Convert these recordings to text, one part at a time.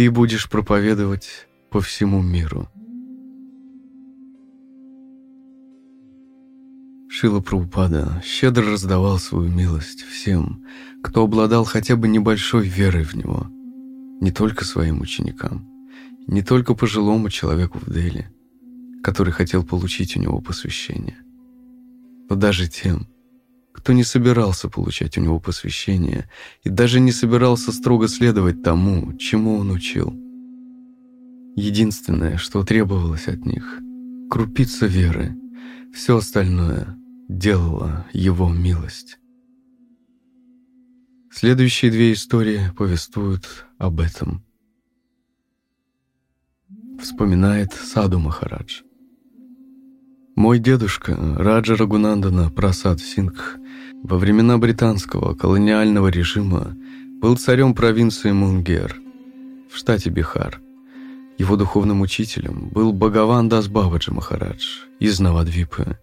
ты будешь проповедовать по всему миру. Шила Праупада щедро раздавал свою милость всем, кто обладал хотя бы небольшой верой в него, не только своим ученикам, не только пожилому человеку в Дели, который хотел получить у него посвящение, но даже тем, кто не собирался получать у него посвящение и даже не собирался строго следовать тому, чему он учил. Единственное, что требовалось от них — крупица веры, все остальное делала его милость. Следующие две истории повествуют об этом. Вспоминает Саду Махарадж. Мой дедушка Раджа Рагунандана Прасад Сингх во времена британского колониального режима был царем провинции Мунгер в штате Бихар. Его духовным учителем был Бхагаван Дас Бабаджи Махарадж из Навадвипы,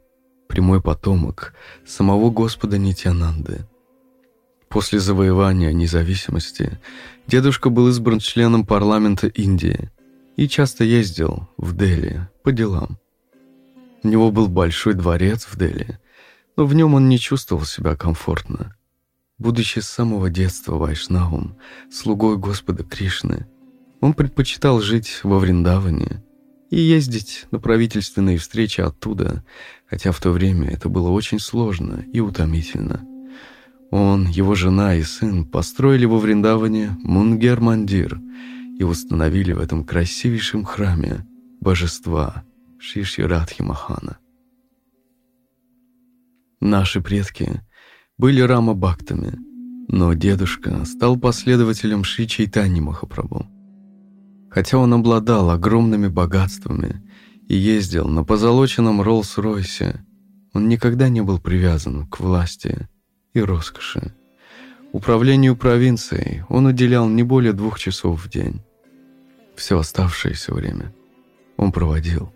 прямой потомок самого Господа Нитянанды. После завоевания независимости дедушка был избран членом парламента Индии и часто ездил в Дели по делам. У него был большой дворец в Дели, но в нем он не чувствовал себя комфортно. Будучи с самого детства Вайшнавом, слугой Господа Кришны, он предпочитал жить во Вриндаване и ездить на правительственные встречи оттуда, хотя в то время это было очень сложно и утомительно. Он, его жена и сын построили во Вриндаване Мунгер-мандир и установили в этом красивейшем храме божества Шиши Радхи Махана. Наши предки были Рама-бхактами, но дедушка стал последователем Шри Чайтани Махапрабху. Хотя он обладал огромными богатствами и ездил на позолоченном Роллс-Ройсе, он никогда не был привязан к власти и роскоши. Управлению провинцией он уделял не более двух часов в день. Все оставшееся время он проводил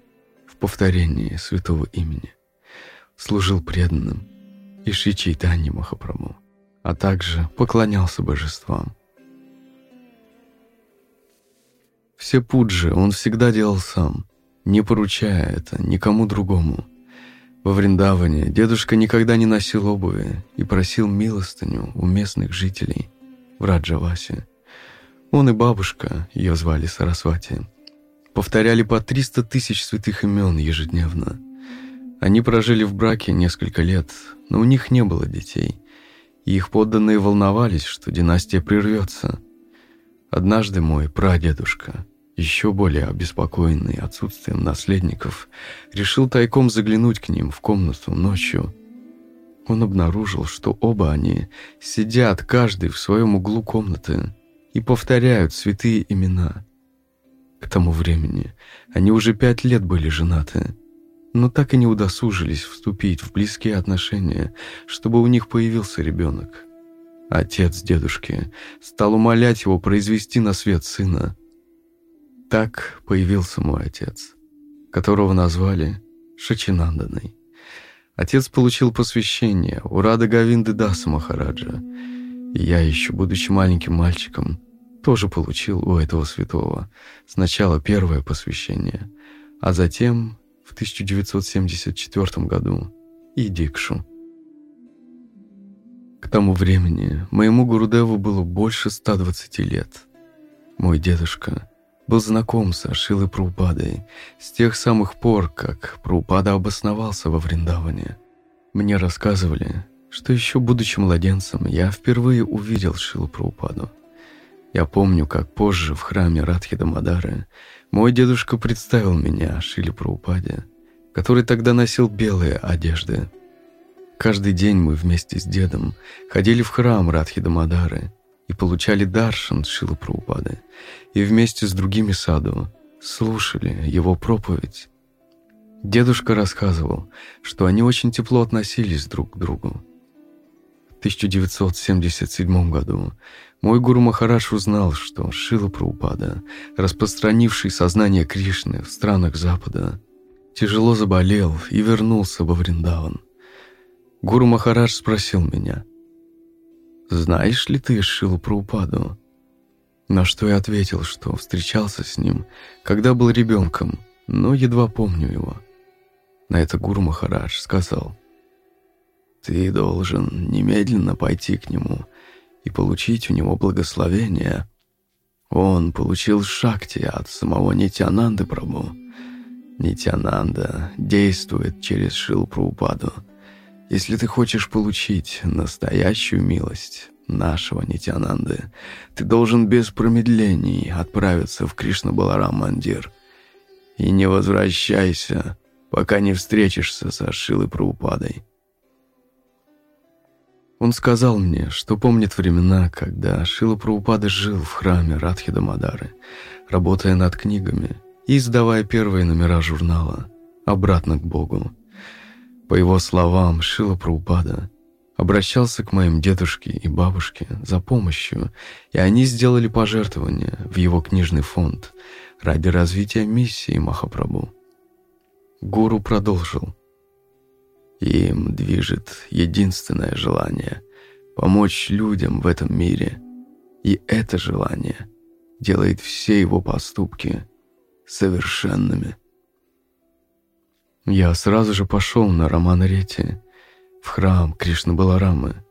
в повторении святого имени, служил преданным и Шри Чайтани Махапрабху, а также поклонялся божествам. Все пуджи он всегда делал сам, не поручая это никому другому. Во Вриндаване дедушка никогда не носил обуви и просил милостыню у местных жителей в Раджавасе. Он и бабушка, ее звали Сарасвати, повторяли по 300 тысяч святых имен ежедневно. Они прожили в браке несколько лет, но у них не было детей, и их подданные волновались, что династия прервется. Однажды мой прадедушка, еще более обеспокоенный отсутствием наследников, решил тайком заглянуть к ним в комнату ночью. Он обнаружил, что оба они сидят каждый в своем углу комнаты и повторяют святые имена. К тому времени они уже пять лет были женаты, но так и не удосужились вступить в близкие отношения, чтобы у них появился ребенок. Отец дедушки стал умолять его произвести на свет сына – так появился мой отец, которого назвали Шачинанданой. Отец получил посвящение у Рада Гавинды Даса Махараджа, и я, еще будучи маленьким мальчиком, тоже получил у этого святого сначала первое посвящение, а затем в 1974 году и Дикшу. К тому времени моему Гурудеву было больше 120 лет. Мой дедушка был знаком с Ашилой Прупадой с тех самых пор, как Прупада обосновался во Вриндаване. Мне рассказывали, что еще будучи младенцем, я впервые увидел Шилу Прупаду. Я помню, как позже в храме Радхида Мадары мой дедушка представил меня Шиле Прупаде, который тогда носил белые одежды. Каждый день мы вместе с дедом ходили в храм Радхида Мадары и получали даршан Шилы Прабхупады, и вместе с другими саду слушали его проповедь. Дедушка рассказывал, что они очень тепло относились друг к другу. В 1977 году мой гуру Махараш узнал, что Шила Прабхупада, распространивший сознание Кришны в странах Запада, тяжело заболел и вернулся во Вриндаван. Гуру Махарадж спросил меня – знаешь ли ты Шилу Праупаду? На что я ответил, что встречался с ним, когда был ребенком, но едва помню его. На это Гуру Махарадж сказал, «Ты должен немедленно пойти к нему и получить у него благословение. Он получил шакти от самого Нитянанды Прабу. Нитянанда действует через Шилпраупаду. Если ты хочешь получить настоящую милость нашего Нитянанды, ты должен без промедлений отправиться в Кришна-Баларам-мандир и не возвращайся, пока не встретишься со Шилой Праупадой. Он сказал мне, что помнит времена, когда Шила Праупада жил в храме Радхида Мадары, работая над книгами и издавая первые номера журнала «Обратно к Богу». По его словам, Шила Праупада обращался к моим дедушке и бабушке за помощью, и они сделали пожертвование в его книжный фонд ради развития миссии Махапрабху. Гуру продолжил. Им движет единственное желание — помочь людям в этом мире. И это желание делает все его поступки совершенными. Я сразу же пошел на Романа-Рети, в храм Кришны Баларамы.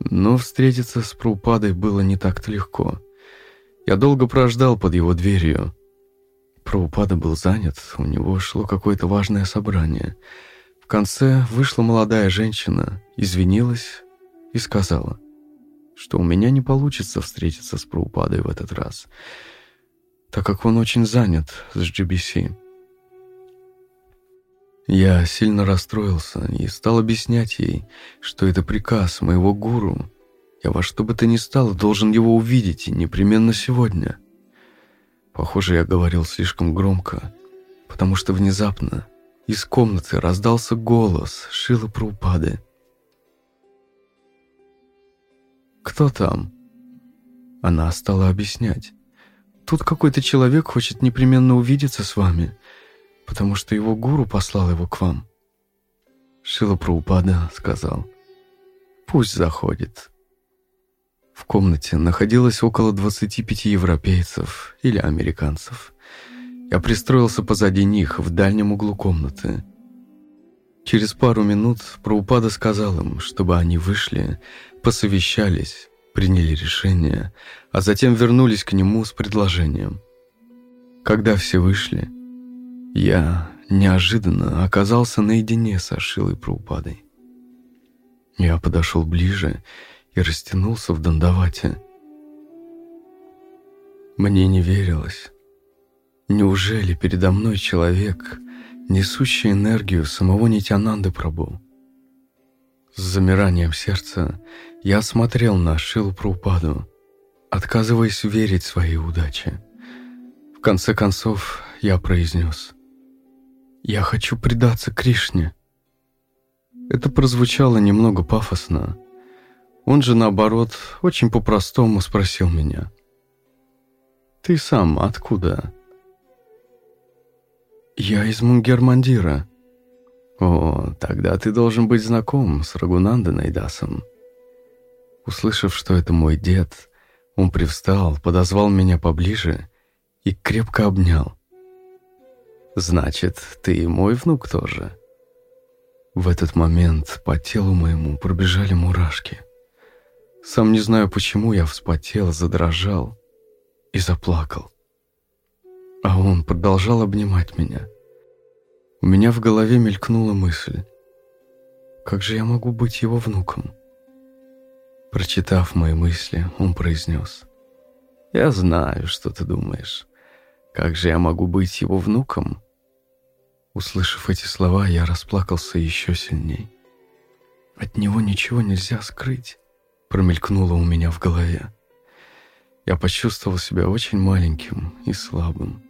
Но встретиться с Прупадой было не так-то легко. Я долго прождал под его дверью. Прабхупада был занят, у него шло какое-то важное собрание — в конце вышла молодая женщина, извинилась и сказала, что у меня не получится встретиться с Праупадой в этот раз, так как он очень занят с GBC. Я сильно расстроился и стал объяснять ей, что это приказ моего гуру. Я во что бы то ни стало должен его увидеть и непременно сегодня. Похоже, я говорил слишком громко, потому что внезапно из комнаты раздался голос Шилы Праупады. «Кто там?» Она стала объяснять. «Тут какой-то человек хочет непременно увидеться с вами, потому что его гуру послал его к вам». Шила Праупада сказал. «Пусть заходит». В комнате находилось около 25 европейцев или американцев – я пристроился позади них, в дальнем углу комнаты. Через пару минут Праупада сказал им, чтобы они вышли, посовещались, приняли решение, а затем вернулись к нему с предложением. Когда все вышли, я неожиданно оказался наедине со Шилой Праупадой. Я подошел ближе и растянулся в дандавате. Мне не верилось. Неужели передо мной человек, несущий энергию самого Нитянанды Прабу? С замиранием сердца я смотрел на Шилу Прупаду, отказываясь верить своей удаче. В конце концов я произнес «Я хочу предаться Кришне». Это прозвучало немного пафосно. Он же, наоборот, очень по-простому спросил меня «Ты сам откуда?» «Я из Мунгермандира». «О, тогда ты должен быть знаком с Рагунанданой Дасом». Услышав, что это мой дед, он привстал, подозвал меня поближе и крепко обнял. «Значит, ты и мой внук тоже?» В этот момент по телу моему пробежали мурашки. Сам не знаю, почему я вспотел, задрожал и заплакал. А он продолжал обнимать меня. У меня в голове мелькнула мысль. Как же я могу быть его внуком? Прочитав мои мысли, он произнес. «Я знаю, что ты думаешь. Как же я могу быть его внуком?» Услышав эти слова, я расплакался еще сильней. «От него ничего нельзя скрыть», — промелькнуло у меня в голове. Я почувствовал себя очень маленьким и слабым.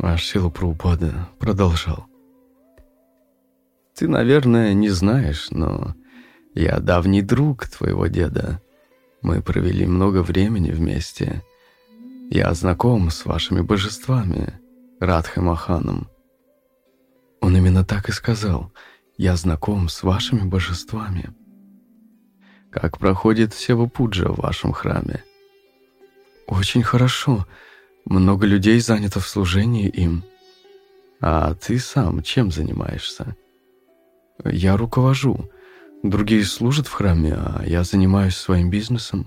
А Шила Праупада продолжал. «Ты, наверное, не знаешь, но я давний друг твоего деда. Мы провели много времени вместе. Я знаком с вашими божествами, Радхой Маханом». Он именно так и сказал. «Я знаком с вашими божествами». «Как проходит Сева Пуджа в вашем храме?» очень хорошо. Много людей занято в служении им. А ты сам чем занимаешься? Я руковожу. Другие служат в храме, а я занимаюсь своим бизнесом.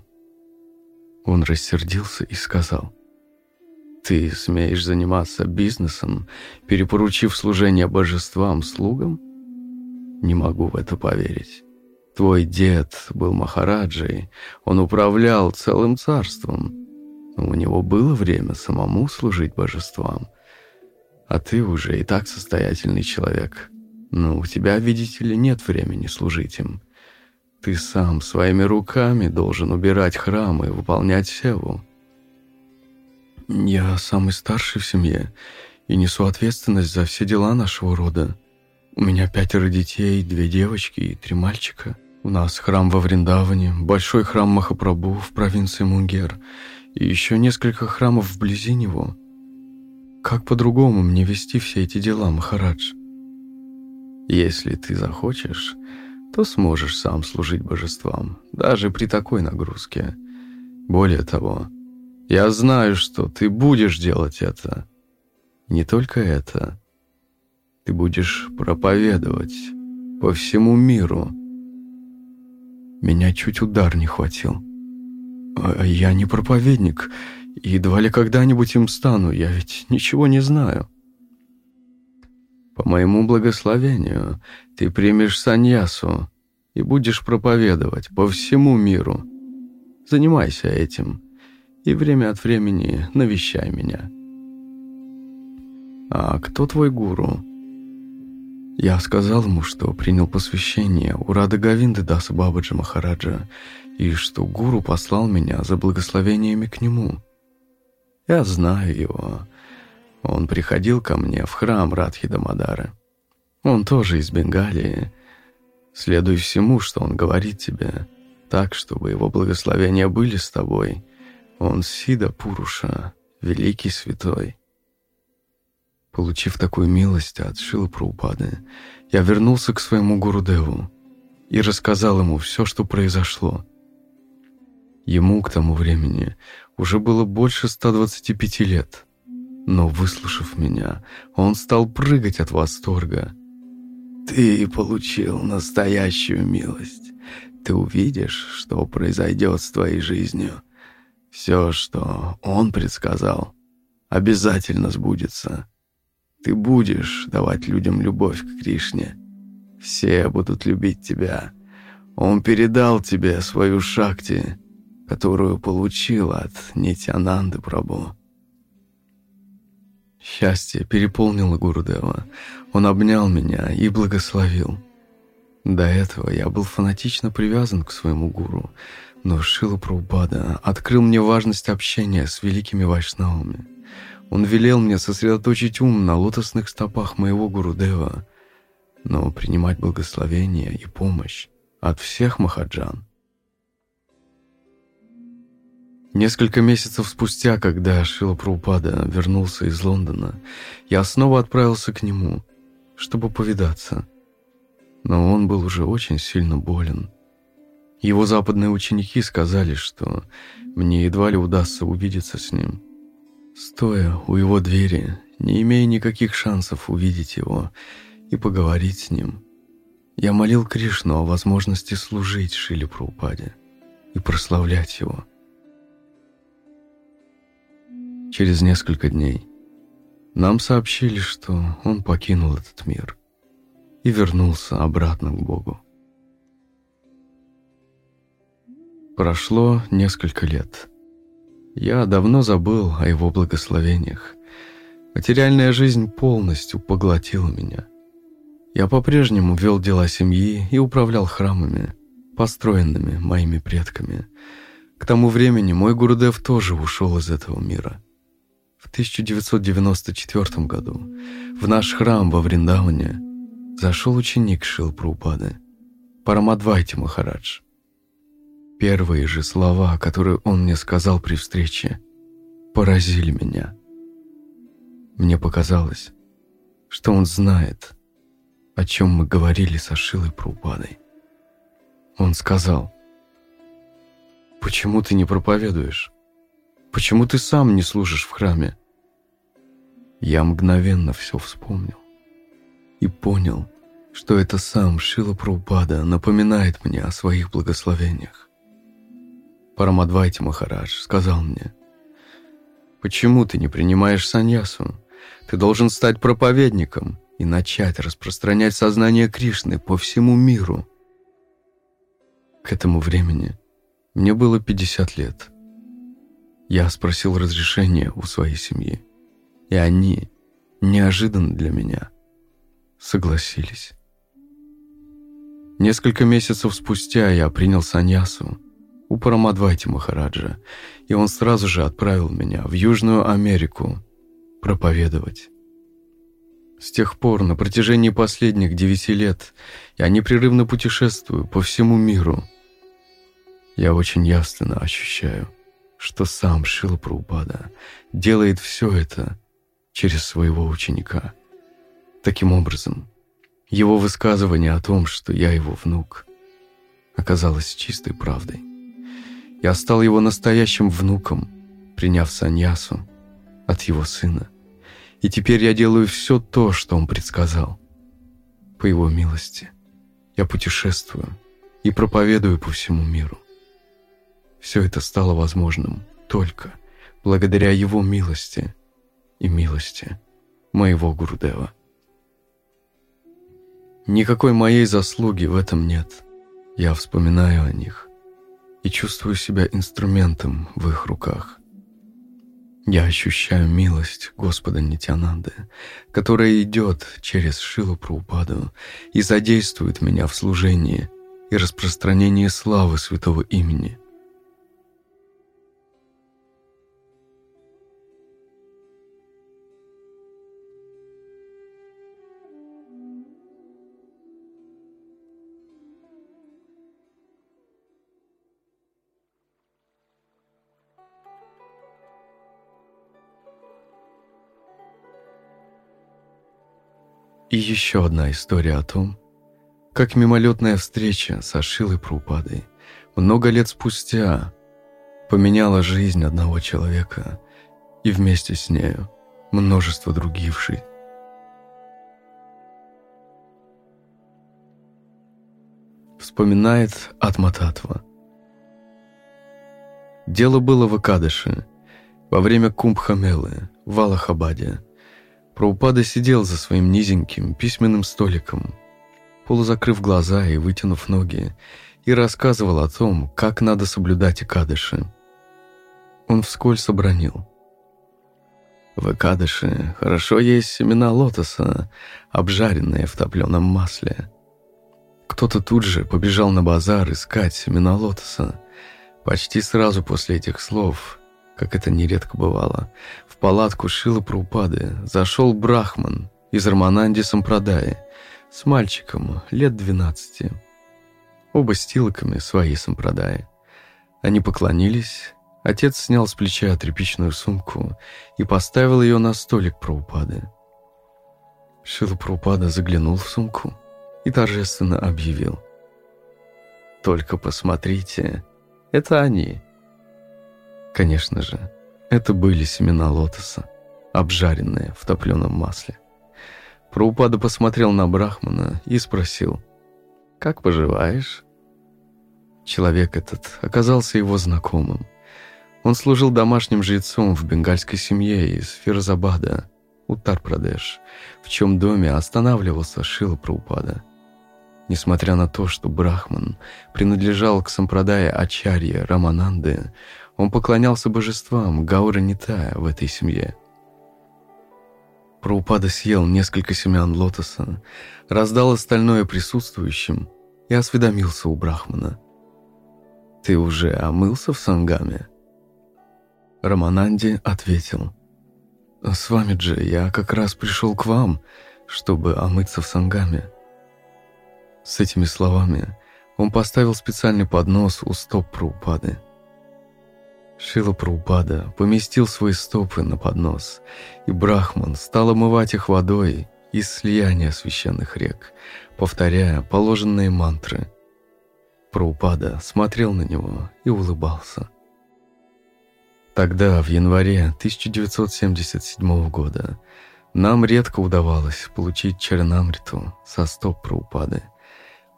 Он рассердился и сказал, «Ты смеешь заниматься бизнесом, перепоручив служение божествам слугам? Не могу в это поверить. Твой дед был Махараджей, он управлял целым царством. У него было время самому служить божествам. А ты уже и так состоятельный человек. Но у тебя, видите ли, нет времени служить им. Ты сам своими руками должен убирать храмы и выполнять севу. Я самый старший в семье и несу ответственность за все дела нашего рода. У меня пятеро детей, две девочки и три мальчика. У нас храм во Вриндаване, большой храм Махапрабху в провинции Мунгер и еще несколько храмов вблизи него. Как по-другому мне вести все эти дела, Махарадж? Если ты захочешь, то сможешь сам служить божествам, даже при такой нагрузке. Более того, я знаю, что ты будешь делать это. Не только это. Ты будешь проповедовать по всему миру. Меня чуть удар не хватил. А я не проповедник, едва ли когда-нибудь им стану, я ведь ничего не знаю. По моему благословению ты примешь саньясу и будешь проповедовать по всему миру. Занимайся этим и время от времени навещай меня. А кто твой гуру? Я сказал ему, что принял посвящение у Рады Гавинды Даса Бабаджи Махараджа и что гуру послал меня за благословениями к нему. Я знаю его. Он приходил ко мне в храм Радхи Дамадары. Он тоже из Бенгалии. Следуй всему, что он говорит тебе, так, чтобы его благословения были с тобой. Он Сида Пуруша, великий святой. Получив такую милость от Шилы Праупады, я вернулся к своему Гурудеву и рассказал ему все, что произошло. Ему к тому времени уже было больше 125 лет, но, выслушав меня, он стал прыгать от восторга. «Ты получил настоящую милость. Ты увидишь, что произойдет с твоей жизнью. Все, что он предсказал, обязательно сбудется». Ты будешь давать людям любовь к Кришне. Все будут любить тебя. Он передал тебе свою шакти, которую получил от Нитянанды Прабу. Счастье переполнило Гурудева. Он обнял меня и благословил. До этого я был фанатично привязан к своему гуру, но Шила Прабхупада открыл мне важность общения с великими вайшнавами. Он велел мне сосредоточить ум на лотосных стопах моего Гурудева, но принимать благословение и помощь от всех Махаджан. Несколько месяцев спустя, когда Шила Прабхупада вернулся из Лондона, я снова отправился к нему, чтобы повидаться. Но он был уже очень сильно болен. Его западные ученики сказали, что мне едва ли удастся увидеться с ним – Стоя у его двери, не имея никаких шансов увидеть его и поговорить с ним, я молил Кришну о возможности служить Шиле Праупаде и прославлять его. Через несколько дней нам сообщили, что он покинул этот мир и вернулся обратно к Богу. Прошло несколько лет – я давно забыл о его благословениях. Материальная жизнь полностью поглотила меня. Я по-прежнему вел дела семьи и управлял храмами, построенными моими предками. К тому времени мой Гурдев тоже ушел из этого мира. В 1994 году в наш храм во Вриндаване зашел ученик Шилпрупады, Парамадвайти Махарадж. Первые же слова, которые он мне сказал при встрече, поразили меня. Мне показалось, что он знает, о чем мы говорили со Шилой Прупадой. Он сказал, «Почему ты не проповедуешь? Почему ты сам не служишь в храме?» Я мгновенно все вспомнил и понял, что это сам Шила Прабхупада напоминает мне о своих благословениях. Парамадвайте Махарадж сказал мне, «Почему ты не принимаешь саньясу? Ты должен стать проповедником и начать распространять сознание Кришны по всему миру». К этому времени мне было 50 лет. Я спросил разрешения у своей семьи, и они, неожиданно для меня, согласились. Несколько месяцев спустя я принял саньясу у Парамадвайти Махараджа, и он сразу же отправил меня в Южную Америку проповедовать. С тех пор, на протяжении последних девяти лет, я непрерывно путешествую по всему миру. Я очень явственно ощущаю, что сам Шила делает все это через своего ученика. Таким образом, его высказывание о том, что я его внук, оказалось чистой правдой. Я стал его настоящим внуком, приняв саньясу от его сына. И теперь я делаю все то, что он предсказал. По его милости я путешествую и проповедую по всему миру. Все это стало возможным только благодаря его милости и милости моего Гурдева. Никакой моей заслуги в этом нет. Я вспоминаю о них и чувствую себя инструментом в их руках. Я ощущаю милость Господа Нитянанды, которая идет через Шилу Праупаду и задействует меня в служении и распространении славы святого имени. И еще одна история о том, как мимолетная встреча с Ашилой Прупадой много лет спустя поменяла жизнь одного человека и вместе с нею множество других жизней. Вспоминает Атмататва. Дело было в Акадыше, во время Кумбхамелы, в Аллахабаде, Праупада сидел за своим низеньким письменным столиком, полузакрыв глаза и вытянув ноги, и рассказывал о том, как надо соблюдать Икадыши. Он вскользь обронил. В Икадыше хорошо есть семена лотоса, обжаренные в топленом масле. Кто-то тут же побежал на базар искать семена лотоса. Почти сразу после этих слов как это нередко бывало, в палатку Шила Праупады зашел Брахман из Рамананди Сампрадаи с мальчиком лет двенадцати. Оба с тилоками своей Сампрадаи. Они поклонились, отец снял с плеча тряпичную сумку и поставил ее на столик Праупады. Шила Праупада заглянул в сумку и торжественно объявил. «Только посмотрите, это они». Конечно же, это были семена лотоса, обжаренные в топленом масле. Праупада посмотрел на Брахмана и спросил, «Как поживаешь?» Человек этот оказался его знакомым. Он служил домашним жрецом в бенгальской семье из Фирзабада, Уттар-Прадеш, в чем доме останавливался Шила Праупада. Несмотря на то, что Брахман принадлежал к сампрадае Ачарья Рамананды, он поклонялся божествам Гаура Нитая в этой семье. Праупада съел несколько семян лотоса, раздал остальное присутствующим и осведомился у Брахмана. «Ты уже омылся в Сангаме?» Рамананди ответил. «С вами же я как раз пришел к вам, чтобы омыться в Сангаме». С этими словами он поставил специальный поднос у стоп Праупады. Шила Праупада поместил свои стопы на поднос, и Брахман стал омывать их водой из слияния священных рек, повторяя положенные мантры. Праупада смотрел на него и улыбался. Тогда, в январе 1977 года, нам редко удавалось получить Чернамриту со стоп Праупады,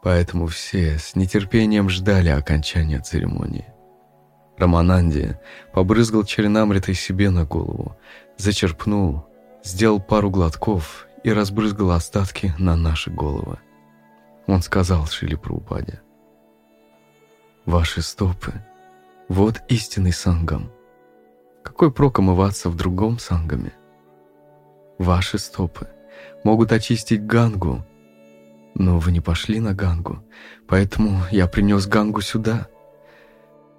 поэтому все с нетерпением ждали окончания церемонии. Рамананди побрызгал Чернамритой себе на голову, зачерпнул, сделал пару глотков и разбрызгал остатки на наши головы. Он сказал Шили Праупаде, «Ваши стопы — вот истинный сангам. Какой прок омываться в другом сангаме? Ваши стопы могут очистить Гангу, но вы не пошли на Гангу, поэтому я принес Гангу сюда.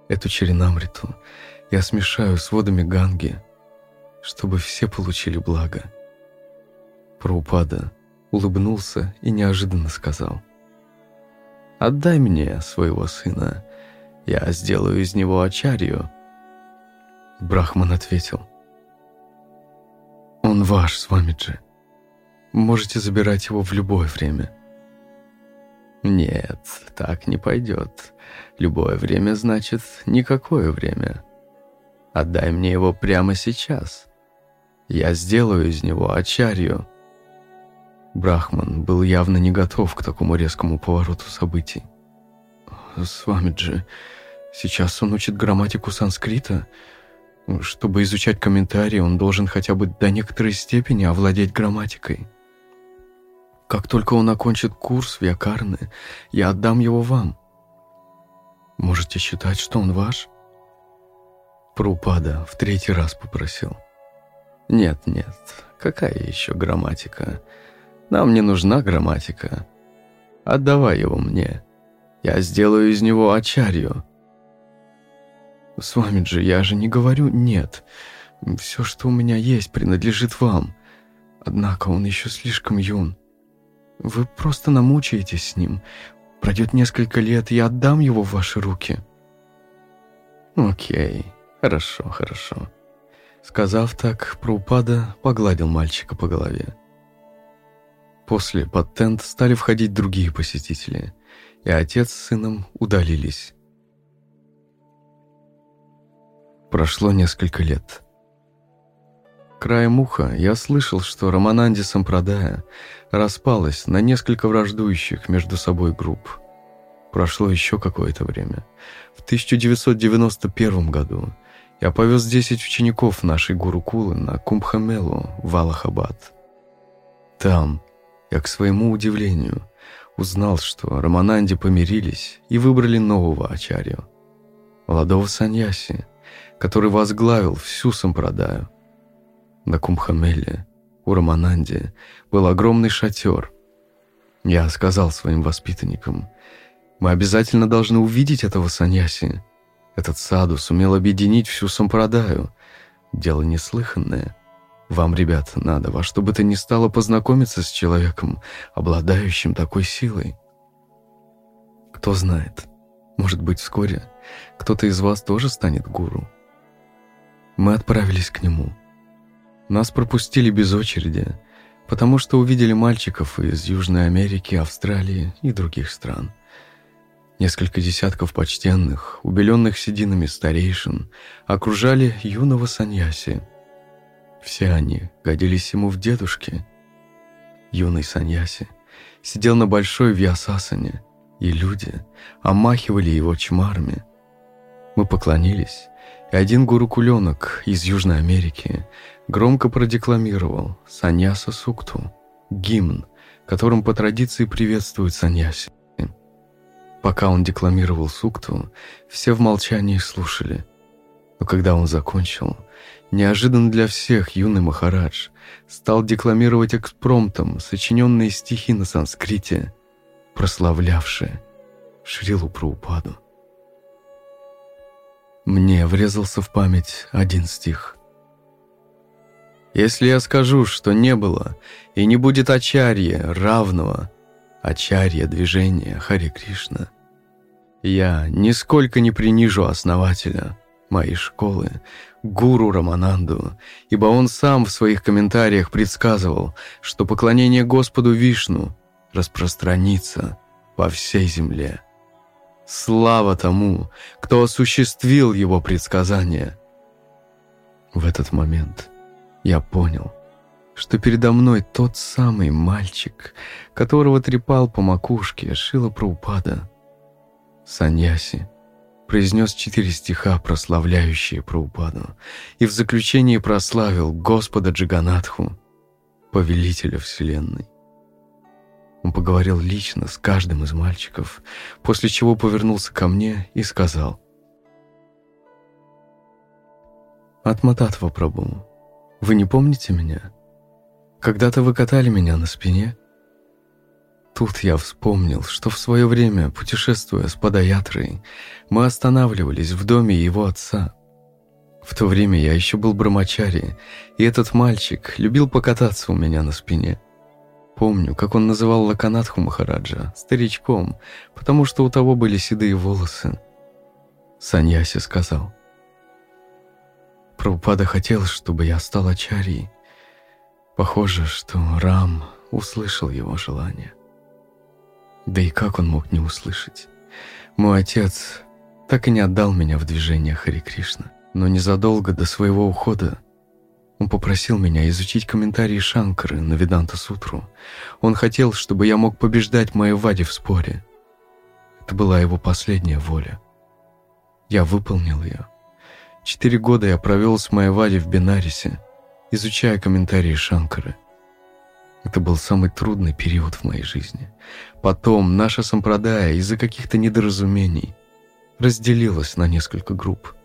Эту черенамриту я смешаю с водами Ганги, чтобы все получили благо». Праупада улыбнулся и неожиданно сказал, «Отдай мне своего сына, я сделаю из него ачарью». Брахман ответил, «Он ваш, Свамиджи. Можете забирать его в любое время». «Нет, так не пойдет. Любое время значит никакое время. Отдай мне его прямо сейчас. Я сделаю из него ачарью». Брахман был явно не готов к такому резкому повороту событий. «С вами же сейчас он учит грамматику санскрита. Чтобы изучать комментарии, он должен хотя бы до некоторой степени овладеть грамматикой. Как только он окончит курс Виакарны, я отдам его вам. Можете считать, что он ваш?» Прупада в третий раз попросил. «Нет, нет, какая еще грамматика?» Нам не нужна грамматика. Отдавай его мне. Я сделаю из него ачарью. С вами же я же не говорю «нет». Все, что у меня есть, принадлежит вам. Однако он еще слишком юн. Вы просто намучаетесь с ним. Пройдет несколько лет, я отдам его в ваши руки. Окей, хорошо, хорошо. Сказав так, Праупада погладил мальчика по голове. После под тент стали входить другие посетители, и отец с сыном удалились. Прошло несколько лет. Краем уха я слышал, что Романанди Сампрадая распалась на несколько враждующих между собой групп. Прошло еще какое-то время. В 1991 году я повез 10 учеников нашей Гурукулы на Кумбхамелу в Аллахабад. Там, я, к своему удивлению, узнал, что Рамананди помирились и выбрали нового ачарью, молодого саньяси, который возглавил всю сампрадаю. На Кумхамеле у Рамананди был огромный шатер. Я сказал своим воспитанникам, мы обязательно должны увидеть этого саньяси. Этот саду сумел объединить всю сампрадаю. Дело неслыханное — вам, ребят, надо во что бы то ни стало познакомиться с человеком, обладающим такой силой. Кто знает, может быть, вскоре кто-то из вас тоже станет гуру. Мы отправились к нему. Нас пропустили без очереди, потому что увидели мальчиков из Южной Америки, Австралии и других стран. Несколько десятков почтенных, убеленных сединами старейшин окружали юного саньяси – все они годились ему в дедушке. Юный Саньяси сидел на большой вьясасане, и люди омахивали его чмарами. Мы поклонились, один гуру-куленок из Южной Америки громко продекламировал «Саньяса Сукту» — гимн, которым по традиции приветствуют саньяси. Пока он декламировал сукту, все в молчании слушали. Но когда он закончил, Неожиданно для всех юный Махарадж стал декламировать экспромтом сочиненные стихи на санскрите, прославлявшие Шрилу Праупаду. Мне врезался в память один стих. «Если я скажу, что не было и не будет Ачарья равного, Ачарья движения Хари Кришна, я нисколько не принижу основателя моей школы, гуру Рамананду, ибо он сам в своих комментариях предсказывал, что поклонение Господу Вишну распространится по всей земле. Слава тому, кто осуществил его предсказания. В этот момент я понял, что передо мной тот самый мальчик, которого трепал по макушке Шила Праупада. Саньяси произнес четыре стиха, прославляющие Праупаду, и в заключении прославил Господа Джиганатху, повелителя Вселенной. Он поговорил лично с каждым из мальчиков, после чего повернулся ко мне и сказал. «Атмататва Прабу, вы не помните меня? Когда-то вы катали меня на спине?» Тут я вспомнил, что в свое время, путешествуя с Падаятрой, мы останавливались в доме его отца. В то время я еще был брамачари, и этот мальчик любил покататься у меня на спине. Помню, как он называл Лаканатху Махараджа старичком, потому что у того были седые волосы. Саньяси сказал. Прабхупада хотел, чтобы я стал ачарьей. Похоже, что Рам услышал его желание. Да и как он мог не услышать? Мой отец так и не отдал меня в движение Хари Кришна, но незадолго до своего ухода он попросил меня изучить комментарии Шанкары на Веданта Сутру. Он хотел, чтобы я мог побеждать Майявади в споре. Это была его последняя воля. Я выполнил ее. Четыре года я провел с Майявади в Бенарисе, изучая комментарии Шанкары. Это был самый трудный период в моей жизни. Потом наша сампрадая из-за каких-то недоразумений разделилась на несколько групп.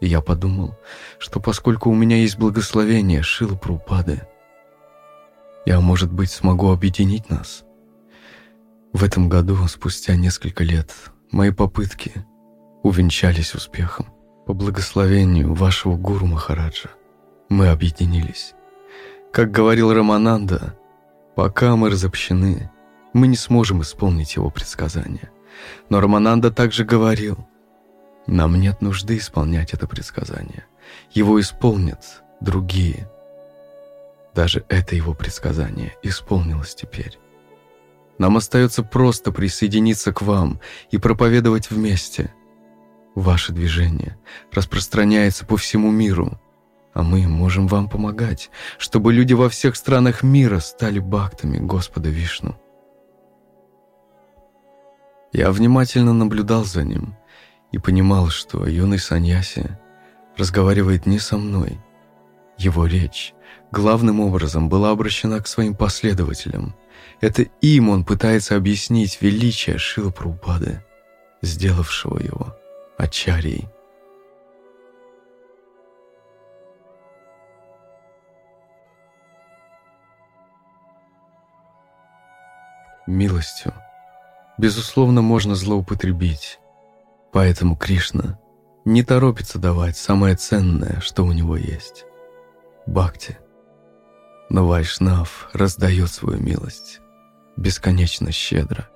Я подумал, что поскольку у меня есть благословение Шила Прупады, я, может быть, смогу объединить нас. В этом году, спустя несколько лет, мои попытки увенчались успехом. По благословению вашего гуру Махараджа мы объединились. Как говорил Рамананда, пока мы разобщены, мы не сможем исполнить его предсказания. Но Рамананда также говорил, нам нет нужды исполнять это предсказание. Его исполнят другие. Даже это его предсказание исполнилось теперь. Нам остается просто присоединиться к вам и проповедовать вместе. Ваше движение распространяется по всему миру, а мы можем вам помогать, чтобы люди во всех странах мира стали бактами Господа Вишну. Я внимательно наблюдал за ним – и понимал, что юный Саньяси разговаривает не со мной. Его речь главным образом была обращена к своим последователям. Это им он пытается объяснить величие Шила Прабхупады, сделавшего его Ачарьей. Милостью, безусловно, можно злоупотребить, Поэтому Кришна не торопится давать самое ценное, что у него есть – бхакти. Но Вайшнав раздает свою милость бесконечно щедро,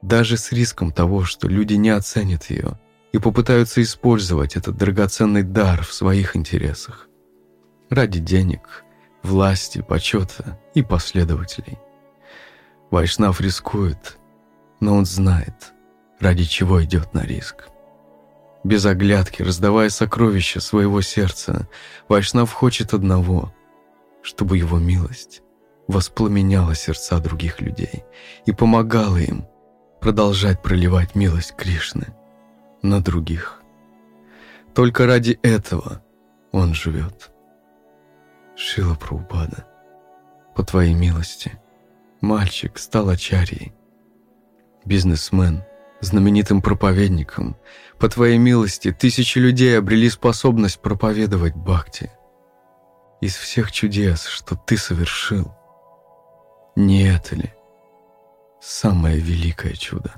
даже с риском того, что люди не оценят ее и попытаются использовать этот драгоценный дар в своих интересах ради денег, власти, почета и последователей. Вайшнав рискует, но он знает, ради чего идет на риск. Без оглядки, раздавая сокровища своего сердца, Вайшнав хочет одного, чтобы его милость воспламеняла сердца других людей и помогала им продолжать проливать милость Кришны на других. Только ради этого он живет. Шила Прабхупада, по твоей милости, мальчик стал ачарьей, бизнесмен, знаменитым проповедником, по Твоей милости тысячи людей обрели способность проповедовать Бхакти. Из всех чудес, что Ты совершил, не это ли самое великое чудо?